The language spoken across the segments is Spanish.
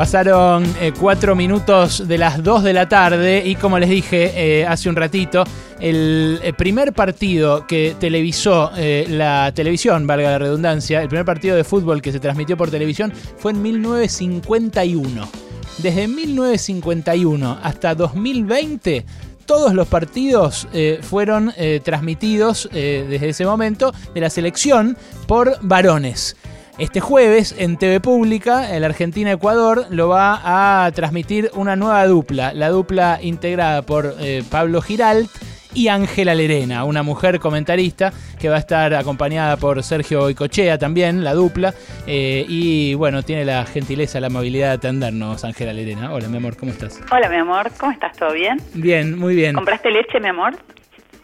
Pasaron eh, cuatro minutos de las dos de la tarde y como les dije eh, hace un ratito, el, el primer partido que televisó eh, la televisión, valga la redundancia, el primer partido de fútbol que se transmitió por televisión fue en 1951. Desde 1951 hasta 2020 todos los partidos eh, fueron eh, transmitidos eh, desde ese momento de la selección por varones. Este jueves en TV Pública, el Argentina-Ecuador, lo va a transmitir una nueva dupla, la dupla integrada por eh, Pablo Giralt y Ángela Lerena, una mujer comentarista que va a estar acompañada por Sergio Icochea también, la dupla. eh, y bueno, tiene la gentileza, la amabilidad de atendernos, Ángela Lerena. Hola, mi amor, ¿cómo estás? Hola, mi amor, ¿cómo estás? ¿Todo bien? Bien, muy bien. ¿Compraste leche, mi amor?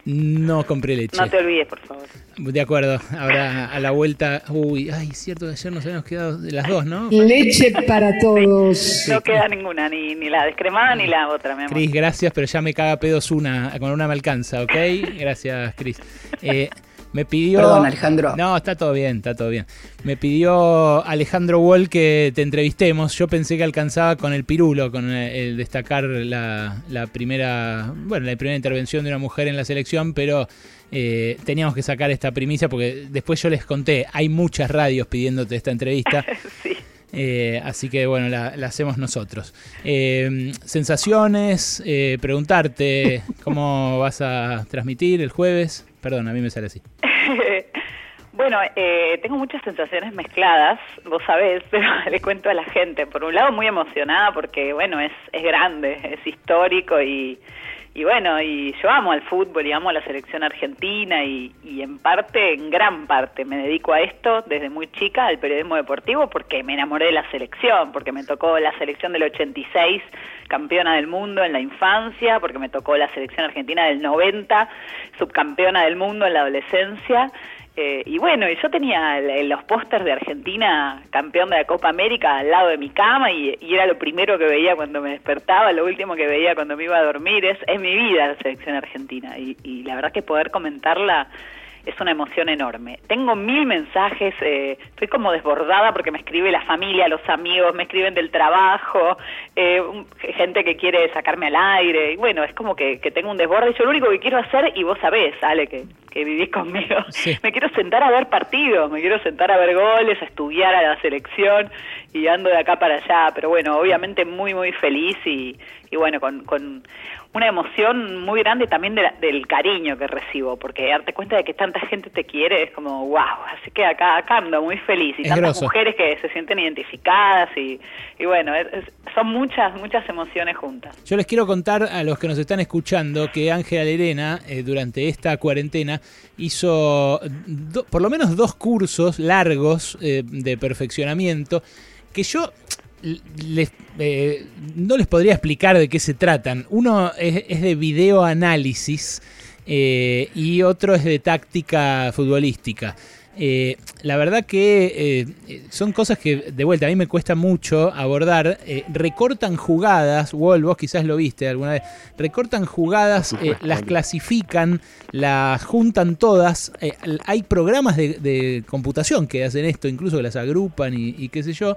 No compré leche. No te olvides, por favor. De acuerdo, ahora a la vuelta. Uy, ay, cierto ayer nos habíamos quedado de las dos, ¿no? Leche para todos. No queda ninguna, ni, ni la descremada ni la otra, mi amor. Cris, gracias, pero ya me caga pedos una, con una me alcanza, ¿ok? Gracias, Cris. Eh, me pidió. Perdón, Alejandro. No, está todo bien, está todo bien. Me pidió Alejandro Wall que te entrevistemos. Yo pensé que alcanzaba con el pirulo, con el, destacar la, la primera, bueno, la primera intervención de una mujer en la selección, pero eh, teníamos que sacar esta primicia porque después yo les conté, hay muchas radios pidiéndote esta entrevista. Sí. Eh, así que bueno, la, la hacemos nosotros. Eh, sensaciones, eh, preguntarte cómo vas a transmitir el jueves. Perdón, a mí me sale así. bueno, eh, tengo muchas sensaciones mezcladas, vos sabés, pero le cuento a la gente. Por un lado, muy emocionada porque, bueno, es, es grande, es histórico y, y bueno, y yo amo al fútbol y amo a la selección argentina y, y en parte, en gran parte, me dedico a esto desde muy chica, al periodismo deportivo, porque me enamoré de la selección, porque me tocó la selección del 86, campeona del mundo en la infancia, porque me tocó la selección argentina del 90, subcampeona del mundo en la adolescencia. Eh, y bueno, yo tenía los pósters de Argentina, campeón de la Copa América, al lado de mi cama y, y era lo primero que veía cuando me despertaba, lo último que veía cuando me iba a dormir. Es, es mi vida la selección argentina y, y la verdad que poder comentarla es una emoción enorme. Tengo mil mensajes, eh, estoy como desbordada porque me escribe la familia, los amigos, me escriben del trabajo, eh, gente que quiere sacarme al aire, y bueno, es como que, que tengo un desborde. Yo lo único que quiero hacer, y vos sabés, Ale, que, que vivís conmigo, Sí. me quiero sentar a ver partidos, me quiero sentar a ver goles, a estudiar a la selección y ando de acá para allá, pero bueno, obviamente muy, muy feliz y, y bueno, con, con una emoción muy grande también de la- del cariño que recibo, porque darte cuenta de que tanta gente te quiere es como wow, así que acá, acá ando muy feliz y Es tantas grosso. mujeres que se sienten identificadas y, y bueno, es- es- son muchas, muchas emociones juntas. Yo les quiero contar a los que nos están escuchando que Ángela Lerena, eh, durante esta cuarentena, hizo por lo menos dos cursos largos eh, de perfeccionamiento que yo les, eh, no les podría explicar de qué se tratan. Uno es, es de videoanálisis eh, y otro es de táctica futbolística. Eh, la verdad que eh, son cosas que, de vuelta, a mí me cuesta mucho abordar. Eh, recortan jugadas, Wol, vos quizás lo viste alguna vez. Recortan jugadas, eh, las clasifican, las juntan todas. Eh, hay programas de, de computación que hacen esto, incluso que las agrupan y, y qué sé yo.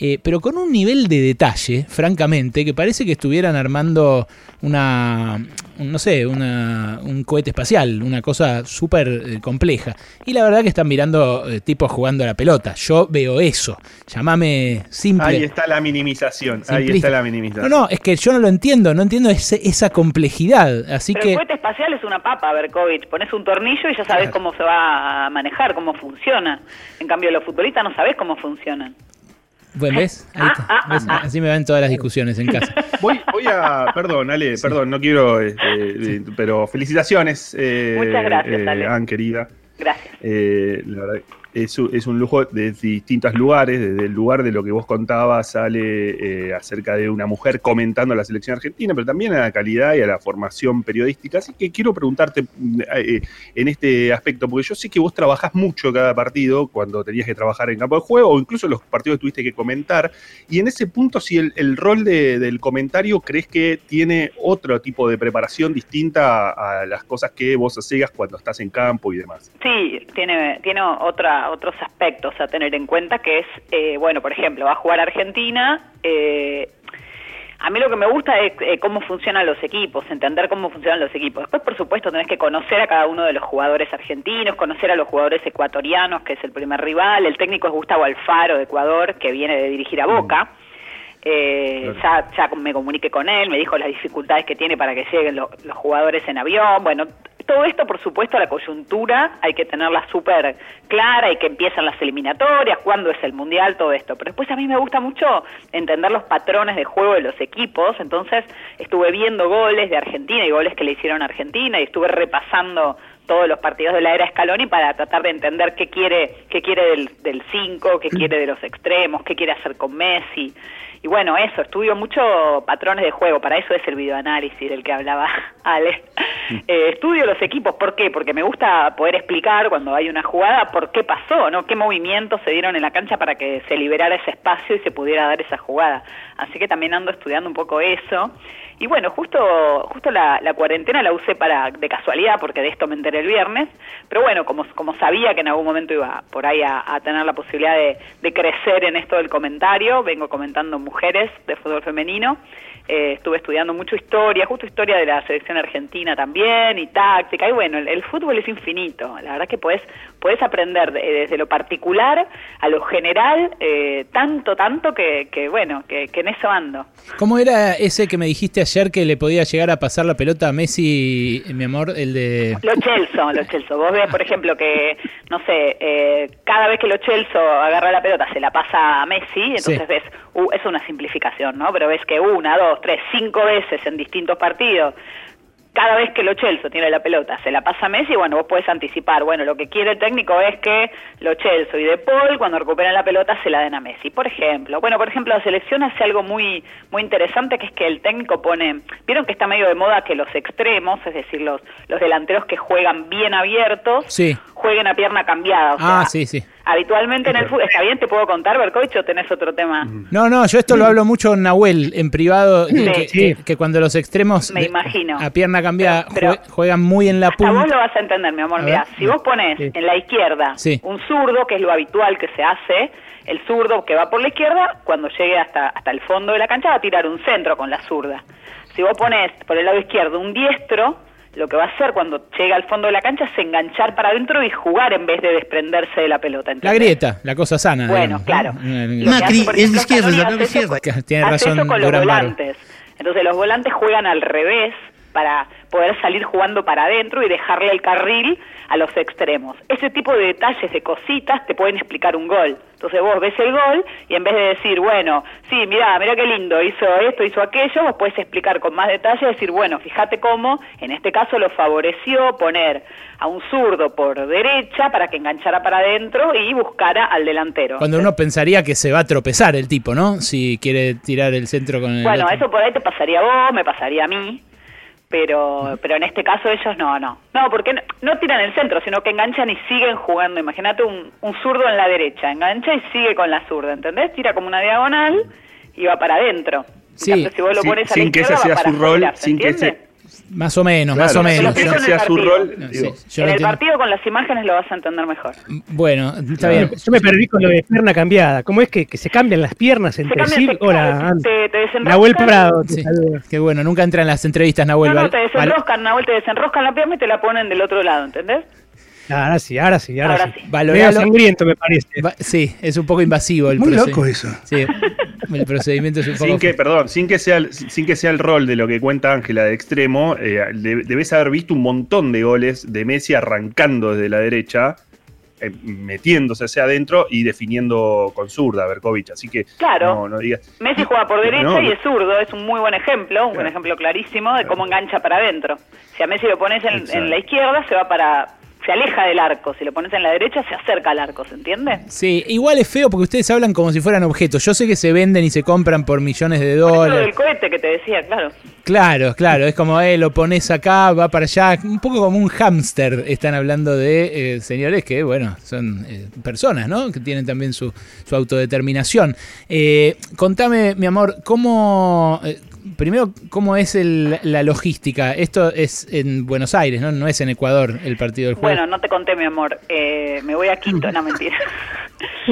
Eh, pero con un nivel de detalle, francamente, que parece que estuvieran armando una, un- no sé, una, un cohete espacial, una cosa súper eh, compleja. Y la verdad que están mirando eh, tipos jugando a la pelota. Yo veo eso. Llamame simple. Ahí está la minimización. Ahí está la No, minimización. no, es que yo no lo entiendo, no entiendo ese- esa complejidad. Así Pero que... el cohete espacial es una papa, Berkovich. Pones un tornillo y ya sabes cómo se va a manejar, cómo funciona. En cambio, los futbolistas no sabés cómo funcionan. Bueno, ¿ves? Ahí está. Ah, ah, ¿Ves? ah, ah. Así me van todas las discusiones en casa. Voy, voy a. Perdón, Ale, perdón, no quiero. este, eh, pero felicitaciones. eh, Muchas gracias, eh, Ale. Ann, querida. Gracias. Eh, la verdad, es, es un lujo de distintos lugares. Desde el lugar de lo que vos contabas, sale eh, acerca de una mujer comentando la selección argentina, pero también a la calidad y a la formación periodística. Así que quiero preguntarte mm, eh, en este aspecto, porque yo sé que vos trabajás mucho cada partido cuando tenías que trabajar en campo de juego, o incluso los partidos que tuviste que comentar. Y en ese punto, si el, rol de- del comentario crees que tiene otro tipo de preparación distinta a, a las cosas que vos hacías cuando estás en campo y demás. Sí, tiene, tiene otra otra, otros aspectos a tener en cuenta, que es, eh, bueno, por ejemplo, va a jugar Argentina. Eh, a mí lo que me gusta es eh, cómo funcionan los equipos, entender cómo funcionan los equipos. Después, por supuesto, tenés que conocer a cada uno de los jugadores argentinos, conocer a los jugadores ecuatorianos, que es el primer rival. El técnico es Gustavo Alfaro de Ecuador, que viene de dirigir a Boca. Eh, ya, ya me comuniqué con él, me dijo las dificultades que tiene para que lleguen los jugadores en avión. Bueno, todo esto, por supuesto, la coyuntura hay que tenerla súper clara y que empiezan las eliminatorias, cuándo es el mundial, todo esto. Pero después a mí me gusta mucho entender los patrones de juego de los equipos. Entonces estuve viendo goles de Argentina y goles que le hicieron a Argentina y estuve repasando todos los partidos de la era Scaloni para tratar de entender qué quiere, qué quiere del 5, qué quiere de los extremos, qué quiere hacer con Messi. Y bueno, eso, estudio mucho patrones de juego, para eso es el videoanálisis del que hablaba Ale. Eh, estudio los equipos, ¿por qué? Porque me gusta poder explicar cuando hay una jugada por qué pasó, ¿no? ¿Qué movimientos se dieron en la cancha para que se liberara ese espacio y se pudiera dar esa jugada? Así que también ando estudiando un poco eso. Y bueno, justo, justo la, cuarentena la usé para, de casualidad, porque de esto me enteré el viernes, pero bueno, como, como sabía que en algún momento iba por ahí a, tener la posibilidad de, de, crecer en esto del comentario, vengo comentando mujeres de fútbol femenino, eh, estuve estudiando mucho historia, justo historia de la selección argentina también, y táctica, y bueno, el, fútbol es infinito, la verdad que puedes, puedes aprender desde lo particular a lo general, eh, tanto, tanto que, que bueno, que, que, en eso ando. ¿Cómo era ese que me dijiste ayer que le podía llegar a pasar la pelota a Messi, mi amor, el de... Lo Chelso, lo Chelso. Vos ves, por ejemplo, que, no sé, eh, cada vez que lo Chelso agarra la pelota se la pasa a Messi, entonces ves, uh, es una simplificación, ¿no? Pero ves que una, dos, tres, cinco veces en distintos partidos, cada vez que lo Chelso tiene la pelota, se la pasa a Messi, bueno, vos puedes anticipar, bueno, lo que quiere el técnico es que lo Chelso y De Paul, cuando recuperan la pelota, se la den a Messi, por ejemplo. Bueno, por ejemplo, la selección hace algo muy, muy interesante, que es que el técnico pone, vieron que está medio de moda que los extremos, es decir, los, los delanteros que juegan bien abiertos, sí. Jueguen a pierna cambiada. ah, sí, sí habitualmente en el fútbol. ¿Está bien? ¿Te puedo contar, Berkovich, o tenés otro tema? No, no, yo esto lo hablo mucho en Nahuel, en privado, que, cuando los extremos Me imagino. a pierna cambiada juegan muy en la punta. vos lo vas a entender, mi amor. Mira, si vos pones en la izquierda un zurdo, que es lo habitual que se hace, el zurdo que va por la izquierda, cuando llegue hasta, hasta el fondo de la cancha va a tirar un centro con la zurda. Si vos pones por el lado izquierdo un diestro, lo que va a hacer cuando llega al fondo de la cancha es enganchar para adentro y jugar en vez de desprenderse de la pelota. La grieta, la cosa sana. Bueno, claro. Macri es izquierda, la izquierda. Tiene razón. con los volantes. Entonces los volantes juegan al revés para poder salir jugando para adentro y dejarle el carril a los extremos. Ese tipo de detalles, de cositas, te pueden explicar un gol. Entonces vos ves el gol y en vez de decir, bueno, sí, mira, mira qué lindo, hizo esto, hizo aquello, vos puedes explicar con más detalle, decir, bueno, fíjate cómo, en este caso lo favoreció poner a un zurdo por derecha para que enganchara para adentro y buscara al delantero. Cuando uno pensaría que se va a tropezar el tipo, ¿no? Si quiere tirar el centro con el... Bueno, eso por ahí te pasaría a vos, me pasaría a mí, pero pero en este caso ellos no, no. No, porque no, tiran el centro, sino que enganchan y siguen jugando. Imagínate un, un zurdo en la derecha, engancha y sigue con la zurda, ¿entendés? Tira como una diagonal y va para adentro. Sí, si vos lo pones sin que ese sea su rol, sin que ese más o menos, más o menos. sea su rol. en el partido con las imágenes lo vas a entender mejor. Bueno, está bien. Yo me perdí con lo de pierna cambiada. ¿Cómo es que, que se cambian las piernas entre sí? Hola, te, te Nahuel Prado. Sí. Qué bueno, nunca entra en las entrevistas, Nahuel. No, no, te desenroscan, Nahuel, te desenroscan la pierna y te la ponen del otro lado, ¿entendés? Ahora sí, ahora sí, ahora, sí. Medio sangriento me parece. sí, es un poco invasivo el Muy loco eso. Sí, el procedimiento es un poco... Sin que, perdón, sin que, sea, sin que sea el rol de lo que cuenta Ángela de extremo, eh, debes haber visto un montón de goles de Messi arrancando desde la derecha, eh, metiéndose hacia adentro y definiendo con zurda a Berkovich. Así que claro, no, digas... Messi juega por derecha y es zurdo, es un muy buen ejemplo, un buen ejemplo clarísimo de cómo engancha para adentro. Si a Messi lo pones en la izquierda, se va para se aleja del arco. Si lo pones en la derecha, se acerca al arco, ¿se entiende? Sí, igual es feo porque ustedes hablan como si fueran objetos. Yo sé que se venden y se compran por millones de dólares. el cohete que te decía, claro. Claro, claro, es como, eh, lo pones acá, va para allá, un poco como un hámster. Están hablando de eh, señores que, bueno, son eh, personas, ¿no? Que tienen también su, su autodeterminación. Eh, contame, mi amor, ¿cómo, primero, ¿cómo es el- la logística? Esto es en Buenos Aires, ¿no? No es en Ecuador el partido del jueves. Bueno, no te conté, mi amor. Eh, me voy a Quito, no mentira.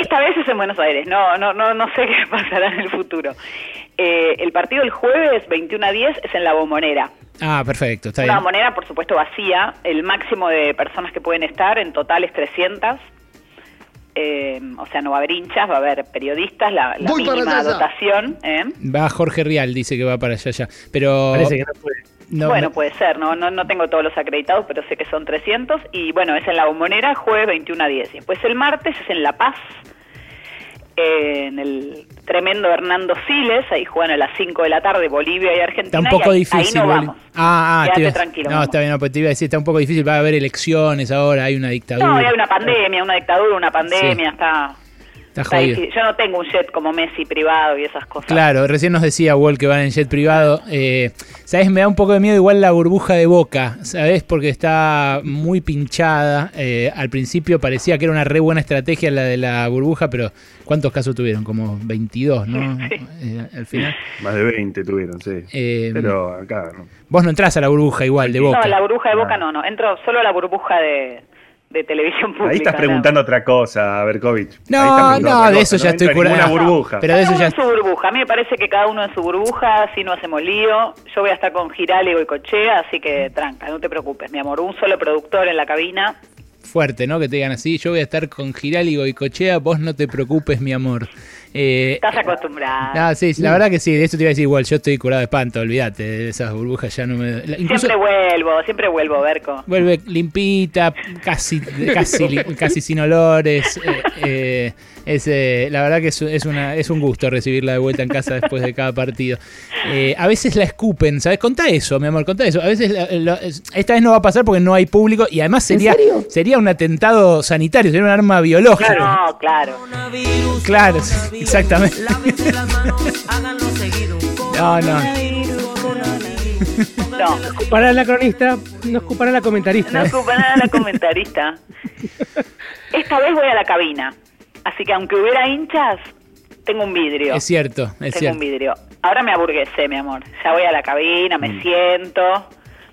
Esta vez es en Buenos Aires. No, no, no, no sé qué pasará en el futuro. Eh, el partido el jueves 21 a 10 es en la Bombonera. Ah, perfecto, está bien. bombonera, por supuesto, vacía. El máximo de personas que pueden estar en total es 300. Eh, o sea, no va a haber hinchas, va a haber periodistas, la, la mínima allá. dotación. ¿eh? Va Jorge Rial, dice que va para allá ya. Pero. Parece que no puede. no- bueno, no- puede ser, no, no no tengo todos los acreditados, pero sé que son 300. Y bueno, es en la bombonera, jueves 21 a 10. Y después el martes es en La Paz, eh, en el tremendo Hernando Siles. Ahí juegan a las 5 de la tarde Bolivia y Argentina. Está un poco ahí, difícil. Ahí no vamos. Ah, ah, Quédate tranquilo. No, vamos. está bien, no, pues te iba a decir, está un poco difícil. Va a haber elecciones ahora, hay una dictadura. No, hay una pandemia, una dictadura, una pandemia, Está está difícil. Yo no tengo un jet como Messi privado y esas cosas. Claro, recién nos decía Wall que van en jet privado. Eh, ¿Sabes? Me da un poco de miedo igual la burbuja de Boca, ¿sabes? Porque está muy pinchada. Eh, al principio parecía que era una re buena estrategia la de la burbuja, pero ¿cuántos casos tuvieron? Como 22, ¿no? Sí. Eh, al final. Más de 20 tuvieron, sí. Eh, Pero acá, ¿no? Vos no entras a la burbuja igual de Boca. No, la burbuja de Boca Ah. no, no. Entro solo a la burbuja de, de televisión pública. Ahí estás preguntando otra cosa, Berkovich. No, no, de cosa, eso ya no estoy ninguna burbuja. Pero de eso ya. en su burbuja. A mí me parece que cada uno en su burbuja, así no hacemos lío. Yo voy a estar con Giral y Goicochea, así que tranca, no te preocupes, mi amor. Un solo productor en la cabina. Fuerte, ¿no? Que te digan así. Yo voy a estar con Giral y Goicochea, vos no te preocupes, mi amor. Eh, Estás acostumbrado. No, sí, la verdad que sí, de eso te iba a decir igual, yo estoy curado de espanto, olvídate, de esas burbujas ya no me... Incluso Siempre vuelvo, siempre vuelvo, Berco. vuelve limpita, casi casi, li- casi sin olores. eh, eh, es, eh, la verdad que es, es, una, es un gusto recibirla de vuelta en casa después de cada partido. Eh, a veces la escupen, ¿sabes? Contá eso, mi amor, contá eso. A veces, la- la- es- esta vez no va a pasar porque no hay público y además sería, sería un atentado sanitario, sería un arma biológica. No, claro. Claro, exactamente. No, no. No, Para la cronista, nos ocupará la comentarista. no ocupa nada la comentarista. Esta vez voy a la cabina. Así que aunque hubiera hinchas, tengo un vidrio. Es cierto, es tengo cierto. un vidrio. Ahora me aburguesé, mi amor. Ya voy a la cabina, Mm. me siento,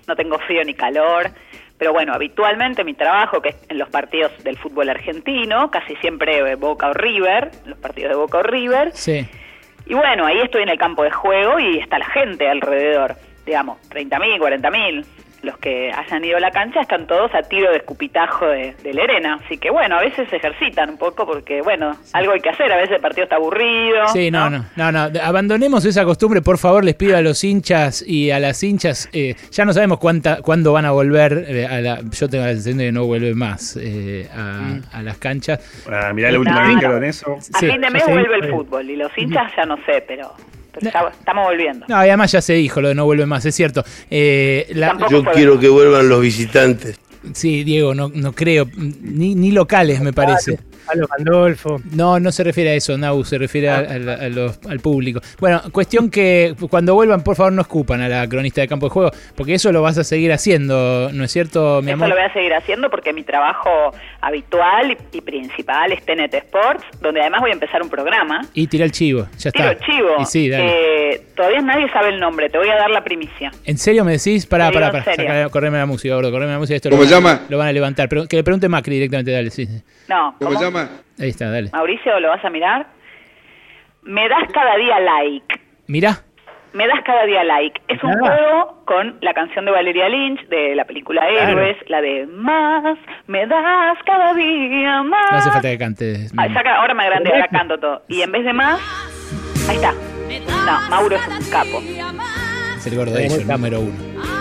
no tengo frío ni calor. Pero bueno, habitualmente mi trabajo, que es en los partidos del fútbol argentino, casi siempre Boca o River, los partidos de Boca o River. Sí. Y bueno, ahí estoy en el campo de juego y está la gente alrededor. Digamos, 30.000, 40.000. Los que hayan ido a la cancha están todos a tiro de escupitajo de, de Lerena. Así que bueno, a veces se ejercitan un poco porque, bueno, algo hay que hacer. A veces el partido está aburrido. Sí, no, no, no, no. Abandonemos esa costumbre, por favor, les pido a los hinchas y a las hinchas. eh, ya no sabemos cuánta, cuándo van a volver. eh, a la- yo tengo la sensación de que no vuelve más eh, a, a las canchas. Ah, mirá la última No, vez que quedaron eso. A Sí, fin de mes vuelve el fútbol y los hinchas ya no sé, pero, pero ya estamos volviendo. No, y además ya se dijo lo de no vuelve más, es cierto. Eh, la- Yo quiero que vuelvan los visitantes. Sí, Diego, no, no creo. Ni, ni locales, me parece. Palo Pandolfo. No, no se refiere a eso, Nau, se refiere a- a la- a los- al público. Bueno, cuestión que cuando vuelvan, por favor, no escupan a la cronista de campo de juego, porque eso lo vas a seguir haciendo, ¿no es cierto, mi Eso amor? lo voy a seguir haciendo porque mi trabajo habitual y, y principal es TNT Sports, donde además voy a empezar un programa. Y tira el chivo, ya Tiro está. chivo. Y sí, dale. Eh, todavía nadie sabe el nombre, te voy a dar la primicia. ¿En serio me decís? Pará, pará, pará. Sacale- correme la música, gordo, correme la música. Esto ¿Cómo lo van a- llama? Lo van a levantar. Pero que le pregunte Macri directamente, dale, sí. No, ¿Cómo se llama? Ahí está, dale. Mauricio, ¿lo vas a mirar? Me das cada día like. Mirá. Me das cada día like. Es un juego con la canción de Valeria Lynch de la película Héroes, la de más, me das cada día más. No hace falta que cantes. Ah, ya ahora me agrandé, ahora canto todo. Y en vez de más, ahí está. No, Mauro es un capo. Es el gordo de ellos, el número uno.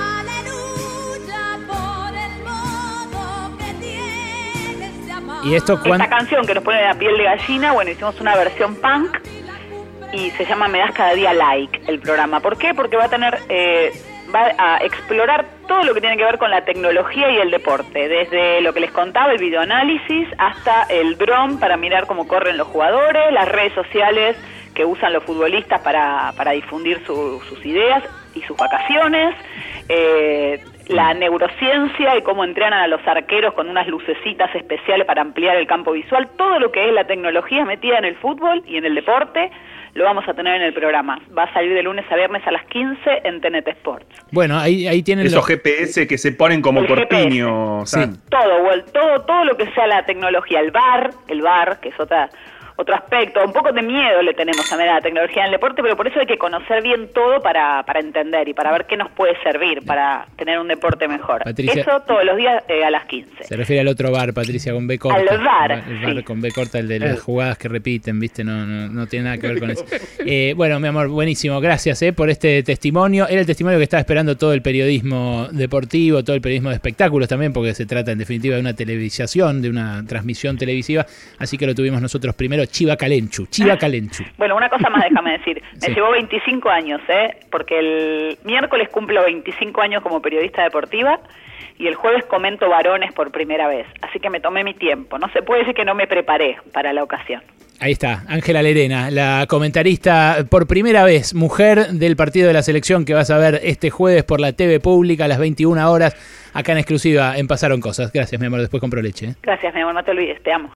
Esta canción que nos pone la piel de gallina, bueno, hicimos una versión punk y se llama Me das cada día like el programa. ¿Por qué? Porque va a tener, eh, va a explorar todo lo que tiene que ver con la tecnología y el deporte, desde lo que les contaba, el videoanálisis, hasta el dron para mirar cómo corren los jugadores, las redes sociales que usan los futbolistas para, para difundir su- sus ideas y sus vacaciones, eh, la neurociencia y cómo entrenan a los arqueros con unas lucecitas especiales para ampliar el campo visual, todo lo que es la tecnología metida en el fútbol y en el deporte, lo vamos a tener en el programa. Va a salir de lunes a viernes a las 15 en TNT Sports. Bueno, ahí, ahí tienen Esos GPS que se ponen como El corpiño, Sí. Todo, todo lo que sea la tecnología, el bar, el bar, que es otra otro aspecto, un poco de miedo le tenemos también a la tecnología en el deporte, pero por eso hay que conocer bien todo para, para entender y para ver qué nos puede servir para tener un deporte mejor. Patricia- Eso todos los días eh, a las 15. Se refiere al otro bar, Patricia, con B corta. Al bar, El bar sí. con B corta, el de las jugadas que repiten, ¿viste? No, no, no tiene nada que ver con eso. Eh, bueno, mi amor, buenísimo. Gracias eh, por este testimonio. Era el testimonio que estaba esperando todo el periodismo deportivo, todo el periodismo de espectáculos también, porque se trata en definitiva de una televisación, de una transmisión televisiva. Así que lo tuvimos nosotros primero, Chiva Calenchu. Chiva Calenchu. Bueno, una cosa más déjame decir. Me Sí. llevó 25 años, ¿eh? Porque el miércoles cumplo 25 años como periodista deportiva y el jueves comento varones por primera vez. Así que me tomé mi tiempo. No se puede decir que no me preparé para la ocasión. Ahí está, Ángela Lerena, la comentarista por primera vez, mujer del partido de la selección que vas a ver este jueves por la TV pública a las 21 horas, acá en exclusiva en Pasaron Cosas. Gracias, mi amor, después compro leche. ¿eh? Gracias, mi amor. No te olvides. Te amo.